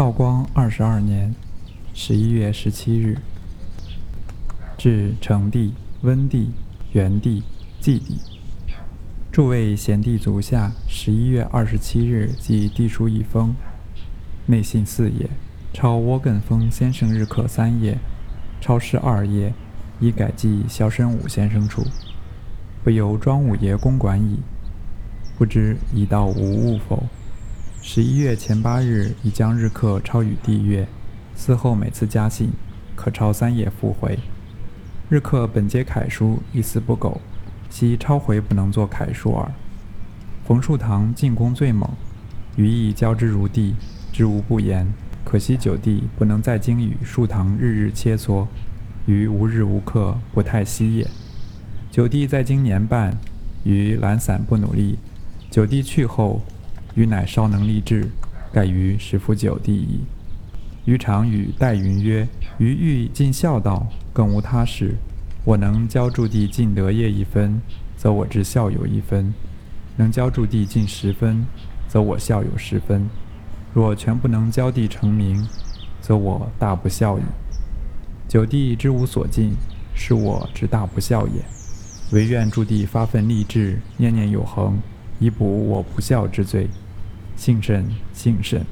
道光二十二年十一月十七日，至成帝、温帝、元帝、祭帝，诸位贤弟足下，十一月二十七日即帝书一封，内信四页，抄窝根峰先生日课三页，抄诗二页，已改记萧申武先生处，不由庄五爷公管矣。不知已到无误否？十一月前八日，已将日课抄与帝阅。嗣后每次加信，可抄三页复回。日课本皆楷书，一丝不苟，惜抄回不能作楷书耳。冯树堂进攻最猛，余亦教之如帝，知无不言。可惜九弟不能在京与树堂日日切磋，于无日无刻，不太息也。九弟在京年半，于懒散不努力。九弟去后，余乃稍能立志，盖于十夫九弟矣。余常与戴云曰：“余欲尽孝道，更无他事。我能教助弟尽德业一分，则我之孝有一分；能教助弟尽十分，则我孝有十分。若全不能教弟成名，则我大不孝矣。九弟之无所尽，是我之大不孝也。唯愿助弟发奋立志，念念有恒。”以补我不孝之罪，幸甚幸甚。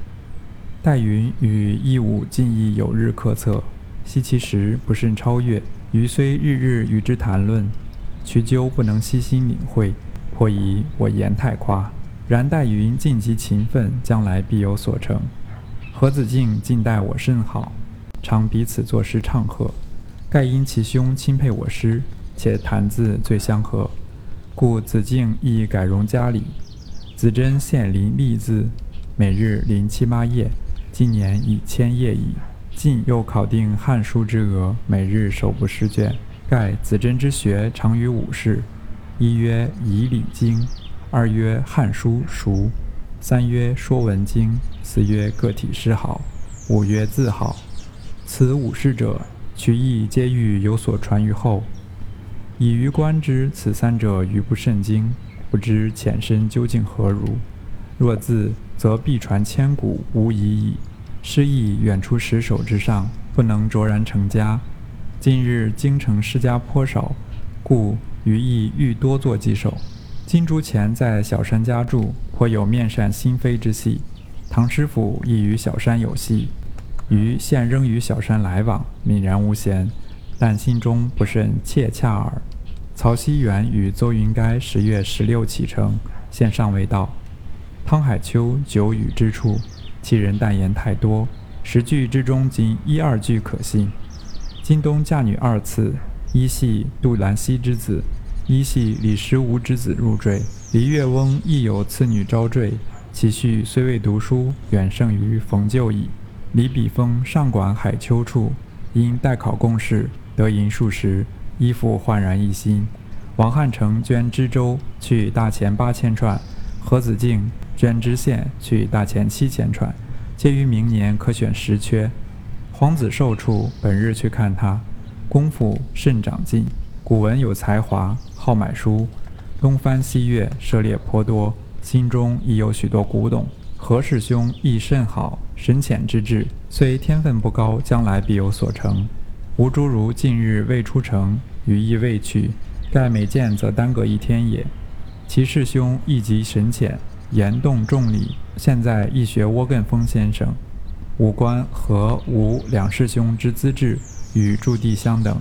戴云与义武进亦有日课策，惜其时不甚超越。余虽日日与之谈论，屈究不能悉心领会，颇疑我言太夸。然戴云尽极勤奋，将来必有所成。何子敬近待我甚好，常彼此作诗唱和。盖因其兄钦佩我诗，且谈字最相合。故子敬亦改容家里，子珍现临立字，每日临七八页，今年已千页矣。近又考定《汉书》之额，每日手不释卷。盖子珍之学常于五事：一曰以礼经，二曰汉书熟，三曰说文经，四曰个体诗好，五曰字好。此五事者，取义皆欲有所传于后。以于观之，此三者余不甚精，不知浅深究竟何如。若字，则必传千古，无疑矣。诗意远出十首之上，不能卓然成家。近日京城诗家颇少，故余亦欲多作几首。金竹前在小山家住，颇有面善心飞之戏。唐师傅亦与小山有戏，余现仍与小山来往，泯然无嫌。但心中不甚切洽耳。曹熙元与邹云该十月十六启程，现尚未到。汤海秋久语之处，其人淡言太多，十句之中仅一二句可信。今冬嫁女二次，一系杜兰溪之子，一系李时吾之子入赘。黎月翁亦有次女招赘，其婿虽未读书，远胜于冯就矣。李比峰上管海秋处，因代考贡士。得银数十，衣服焕然一新。王汉成捐知州去大钱八千串，何子敬捐知县去大钱七千串，皆于明年可选实缺。黄子寿处本日去看他，功夫甚长进，古文有才华，好买书，东翻西阅，涉猎颇多，心中亦有许多古董。何氏兄亦甚好，深浅之志，虽天分不高，将来必有所成。吴诸如近日未出城，余亦未去，盖每见则耽搁一天也。其师兄亦极神浅，言动重礼，现在亦学窝根峰先生。五官和吴两师兄之资质与驻地相等，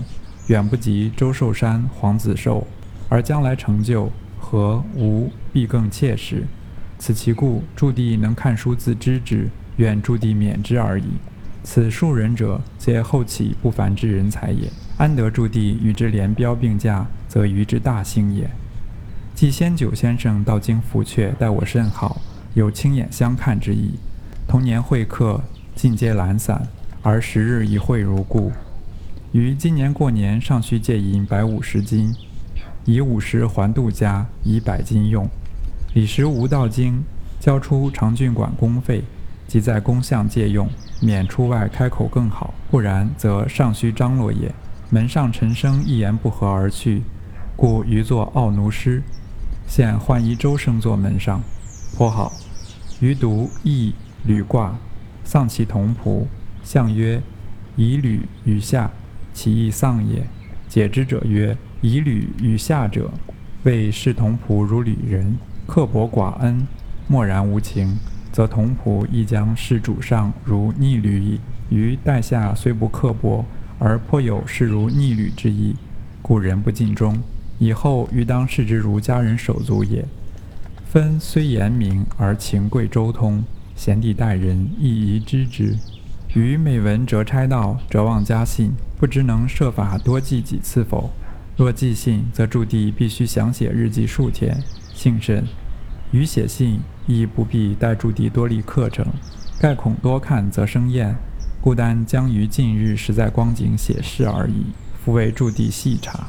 远不及周寿山、黄子寿，而将来成就和吴必更切实。此其故，驻地能看书自知之，愿驻地免之而已。此数人者，皆后起不凡之人才也。安得驻地与之连标并驾，则于之大幸也。季先九先生到京福阙，待我甚好，有亲眼相看之意。同年会客，尽皆懒散，而时日一会如故。于今年过年，尚需借银百五十金，以五十还杜家，以百金用。李时无到京，交出长郡管公费，即在宫相借用。免出外开口更好，不然则尚需张罗也。门上陈生一言不合而去，故余作傲奴诗。现换一周生作门上，颇好。余读易履卦，丧其同仆。相曰：以履与下，其义丧也。解之者曰：以履与下者，谓视同仆如旅人，刻薄寡恩，漠然无情，则同仆亦将视主上如逆旅矣。于待下虽不刻薄，而颇有视如逆旅之意，故人不尽忠。以后欲当视之如家人手足也。分虽严明，而情贵周通，贤弟待人亦宜知之。于每闻折差道，折望家信，不知能设法多寄几次否？若寄信，则驻地必须详写日记数天，幸甚。于写信亦不必待驻地多立课程，盖恐多看则生厌，故单将于近日实在光景写事而已。复为驻地细查。